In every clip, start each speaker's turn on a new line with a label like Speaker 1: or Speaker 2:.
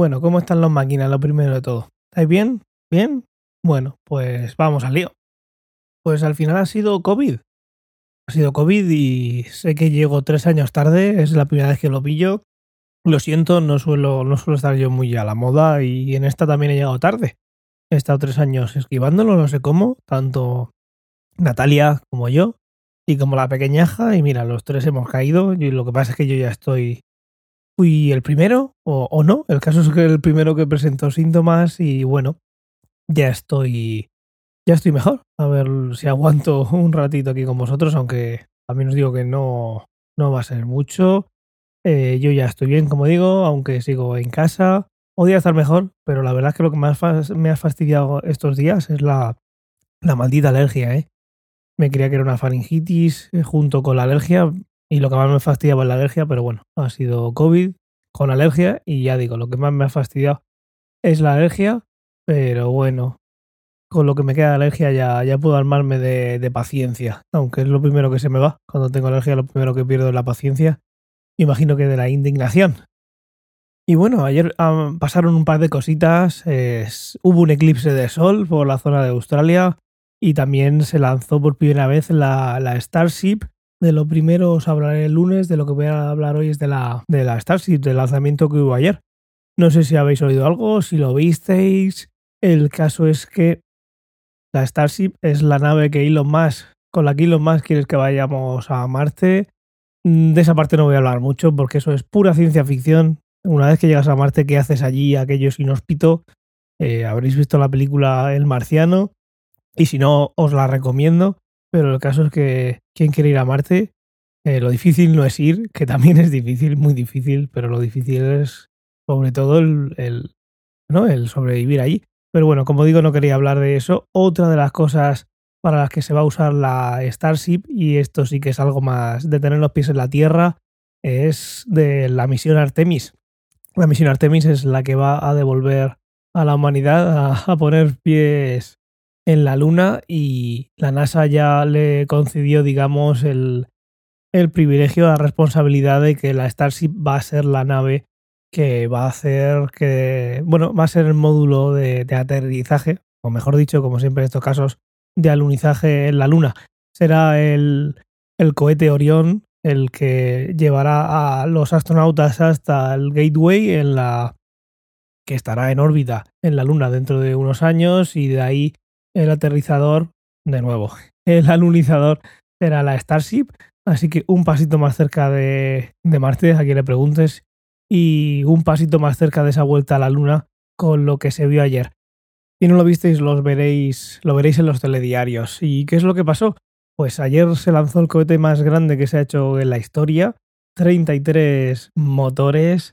Speaker 1: Bueno, ¿cómo están las máquinas? Lo primero de todo. ¿Estáis bien? ¿Bien? Bueno, pues vamos al lío. Pues al final ha sido COVID. Ha sido COVID y sé que llego tres años tarde, es la primera vez que lo pillo. Lo siento, no suelo, no suelo estar yo muy a la moda y en esta también he llegado tarde. He estado tres años esquivándolo, no sé cómo, tanto Natalia como yo y como la pequeñaja y mira, los tres hemos caído y lo que pasa es que yo ya estoy fui el primero o, no. El caso es que el primero que presentó síntomas y bueno, ya estoy ya estoy mejor. A ver si aguanto un ratito aquí con vosotros, aunque también os digo que no, no va a ser mucho. Eh, yo ya estoy bien, como digo, aunque sigo en casa. Podría estar mejor, pero la verdad es que lo que más me ha fastidiado estos días es la, la maldita alergia, ¿eh? Me creía que era una faringitis eh, junto con la alergia. Y lo que más me fastidiaba es la alergia, pero bueno, ha sido COVID con alergia y ya digo, lo que más me ha fastidiado es la alergia, pero bueno, con lo que me queda de alergia ya, ya puedo armarme de, paciencia, aunque es lo primero que se me va. Cuando tengo alergia lo primero que pierdo es la paciencia, imagino que de la indignación. Y bueno, ayer pasaron un par de cositas, hubo un eclipse de sol por la zona de Australia y también se lanzó por primera vez la Starship, de lo primero os hablaré el lunes, de lo que voy a hablar hoy es de la, de la Starship, del lanzamiento que hubo ayer. No sé si habéis oído algo, si lo visteis. El caso es que la Starship es la nave que Elon Musk, con la que Elon Musk quiere que vayamos a Marte. De esa parte no voy a hablar mucho porque eso es pura ciencia ficción. Una vez que llegas a Marte, ¿qué haces allí? Aquello es inhóspito. Eh, habréis visto la película El Marciano y si no, os la recomiendo. Pero el caso es que quien quiere ir a Marte, eh, lo difícil no es ir, que también es difícil, muy difícil, pero lo difícil es sobre todo el, ¿no? el sobrevivir allí. Pero bueno, como digo, no quería hablar de eso. Otra de las cosas para las que se va a usar la Starship, y esto sí que es algo más de tener los pies en la Tierra, es de la misión Artemis. La misión Artemis es la que va a devolver a la humanidad a poner pies en la Luna y la NASA ya le concedió, digamos, el, el privilegio, la responsabilidad de que la Starship va a ser la nave que va a hacer que, bueno, va a ser el módulo de, aterrizaje, o mejor dicho, como siempre en estos casos, de alunizaje en la Luna. Será el, el cohete Orión el que llevará a los astronautas hasta el Gateway en la que estará en órbita en la Luna dentro de unos años y de ahí el aterrizador, de nuevo, el alunizador será la Starship, así que un pasito más cerca de, de Marte, a quien le preguntes, y un pasito más cerca de esa vuelta a la Luna con lo que se vio ayer. Si no lo visteis, veréis, lo veréis en los telediarios. ¿Y qué es lo que pasó? Pues ayer se lanzó el cohete más grande que se ha hecho en la historia, 33 motores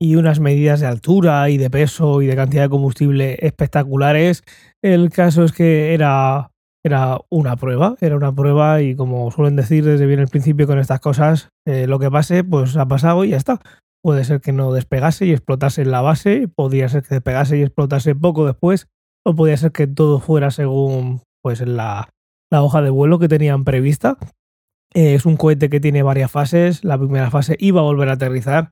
Speaker 1: y unas medidas de altura y de peso y de cantidad de combustible espectaculares. El caso es que era, era una prueba, era una prueba y como suelen decir desde bien el principio con estas cosas, eh, lo que pase pues ha pasado y ya está. Puede ser que no despegase y explotase en la base, podría ser que despegase y explotase poco después, o podría ser que todo fuera según pues la, la hoja de vuelo que tenían prevista. Eh, es un cohete que tiene varias fases. La primera fase iba a volver a aterrizar,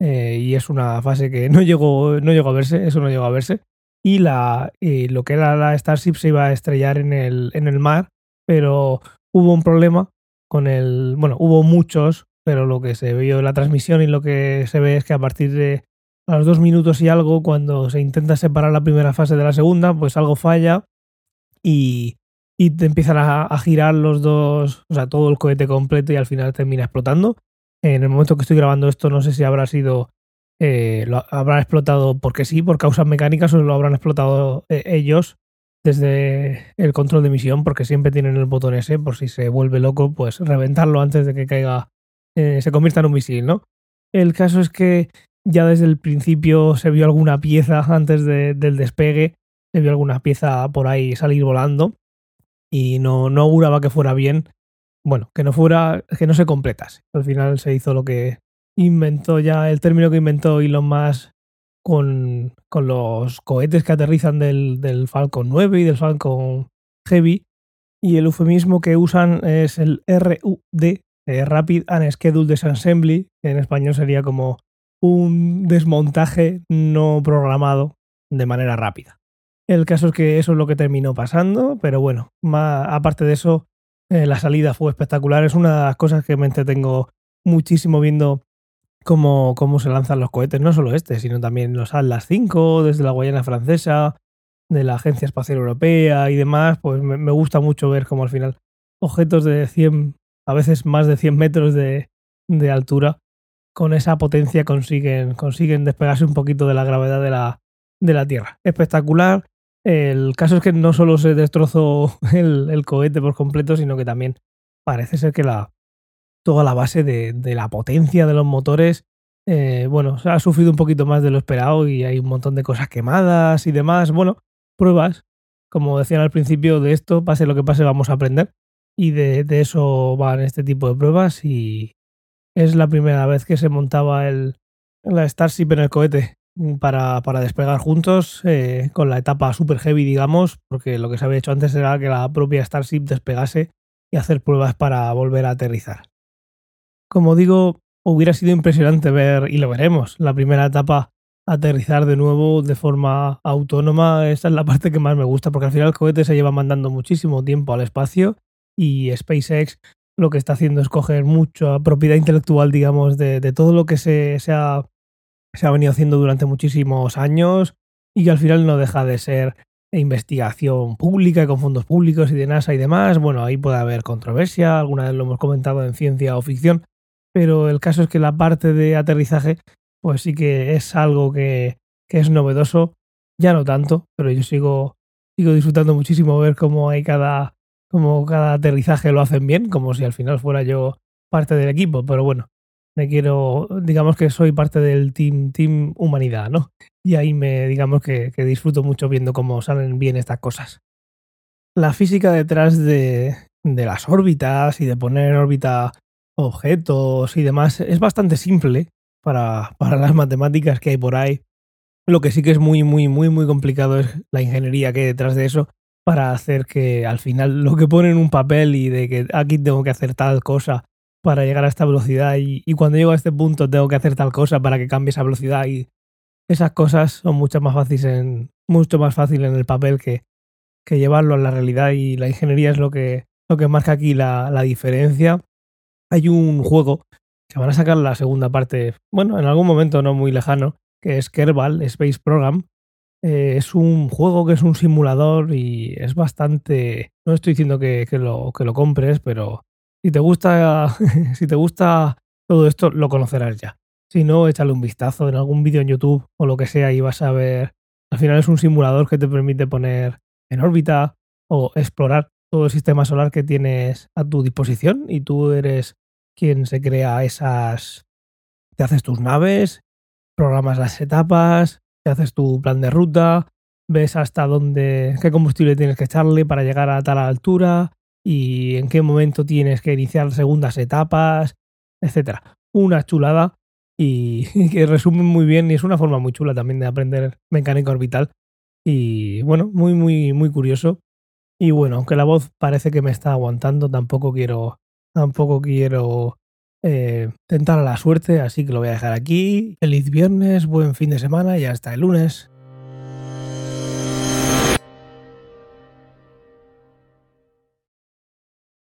Speaker 1: eh, y es una fase que no llegó, no llegó a verse, eso no llegó a verse. Y, la, y lo que era la Starship se iba a estrellar en el, en el mar, pero hubo un problema con el. Bueno, hubo muchos, pero lo que se vio en la transmisión y lo que se ve es que a partir de a los dos minutos y algo, cuando se intenta separar la primera fase de la segunda, pues algo falla y, y empiezan a, a girar los dos, o sea, todo el cohete completo y al final termina explotando en el momento que estoy grabando esto no sé si habrá sido eh, lo habrán explotado porque sí, por causas mecánicas o lo habrán explotado eh, ellos desde el control de misión porque siempre tienen el botón ese por si se vuelve loco pues reventarlo antes de que caiga eh, se convierta en un misil, ¿no? El caso es que ya desde el principio se vio alguna pieza antes de, del despegue, se vio alguna pieza por ahí salir volando y no, no auguraba que fuera bien bueno, que no fuera, que no se completase. Al final se hizo lo que inventó ya, el término que inventó Elon Musk con, con los cohetes que aterrizan del, del Falcon 9 y del Falcon Heavy. Y el eufemismo que usan es el RUD, eh, Rapid and Scheduled Disassembly, en español sería como un desmontaje no programado de manera rápida. El caso es que eso es lo que terminó pasando, pero bueno, más, aparte de eso, eh, la salida fue espectacular. Es una de las cosas que me entretengo muchísimo viendo cómo, cómo se lanzan los cohetes, no solo este, sino también los Atlas 5 desde la Guayana Francesa, de la Agencia Espacial Europea y demás. Pues me, gusta mucho ver cómo al final objetos de 100, a veces más de 100 metros de, de altura, con esa potencia consiguen, consiguen despegarse un poquito de la gravedad de la, de la Tierra. Espectacular. El caso es que no solo se destrozó el, cohete por completo, sino que también parece ser que la, toda la base de, la potencia de los motores, eh, bueno, ha sufrido un poquito más de lo esperado y hay un montón de cosas quemadas y demás. Bueno, pruebas, como decían al principio de esto, pase lo que pase, vamos a aprender. Y de, de eso van este tipo de pruebas y es la primera vez que se montaba el, la Starship en el cohete para, para despegar juntos eh, con la etapa super heavy, digamos, porque lo que se había hecho antes era que la propia Starship despegase y hacer pruebas para volver a aterrizar. Como digo, hubiera sido impresionante ver, y lo veremos, la primera etapa aterrizar de nuevo de forma autónoma. Esta es la parte que más me gusta, porque al final el cohete se lleva mandando muchísimo tiempo al espacio y SpaceX lo que está haciendo es coger mucha propiedad intelectual, digamos, de, todo lo que se, se, ha, se ha venido haciendo durante muchísimos años y que al final no deja de ser investigación pública con fondos públicos y de NASA y demás. Bueno, ahí puede haber controversia, alguna vez lo hemos comentado en ciencia o ficción, pero el caso es que la parte de aterrizaje, pues sí que es algo que, que es novedoso, ya no tanto, pero yo sigo, sigo disfrutando muchísimo ver cómo hay cada, cómo cada aterrizaje lo hacen bien, como si al final fuera yo parte del equipo, pero bueno, me quiero, digamos que soy parte del team, team humanidad, ¿no? Y ahí me, digamos que, disfruto mucho viendo cómo salen bien estas cosas. La física detrás de, las órbitas y de poner en órbita objetos y demás es bastante simple para, para las matemáticas que hay por ahí. Lo que sí que es muy, muy, muy, muy complicado es la ingeniería que hay detrás de eso para hacer que al final lo que pone en un papel y de que aquí tengo que hacer tal cosa para llegar a esta velocidad y, cuando llego a este punto tengo que hacer tal cosa para que cambie esa velocidad y esas cosas son mucho más fáciles en, mucho más fácil en el papel que, que llevarlo a la realidad y la ingeniería es lo que, lo que marca aquí la, la diferencia. Hay un juego que van a sacar la segunda parte, bueno, en algún momento no muy lejano, que es Kerbal Space Program. Eh, es un juego que es un simulador y es bastante... No estoy diciendo que, que, lo, que lo compres, pero si te gusta, si te gusta todo esto, lo conocerás ya. Si no, échale un vistazo en algún vídeo en YouTube o lo que sea y vas a ver. Al final es un simulador que te permite poner en órbita o explorar todo el sistema solar que tienes a tu disposición y tú eres quien se crea esas. Te haces tus naves, programas las etapas, te haces tu plan de ruta, ves hasta dónde, qué combustible tienes que echarle para llegar a tal altura, y en qué momento tienes que iniciar segundas etapas, etcétera. Una chulada y, que resume muy bien y es una forma muy chula también de aprender mecánica orbital y bueno, muy muy muy curioso. Y bueno, aunque la voz parece que me está aguantando, tampoco quiero tampoco quiero eh, tentar a la suerte, así que lo voy a dejar aquí. Feliz viernes, buen fin de semana y hasta el lunes.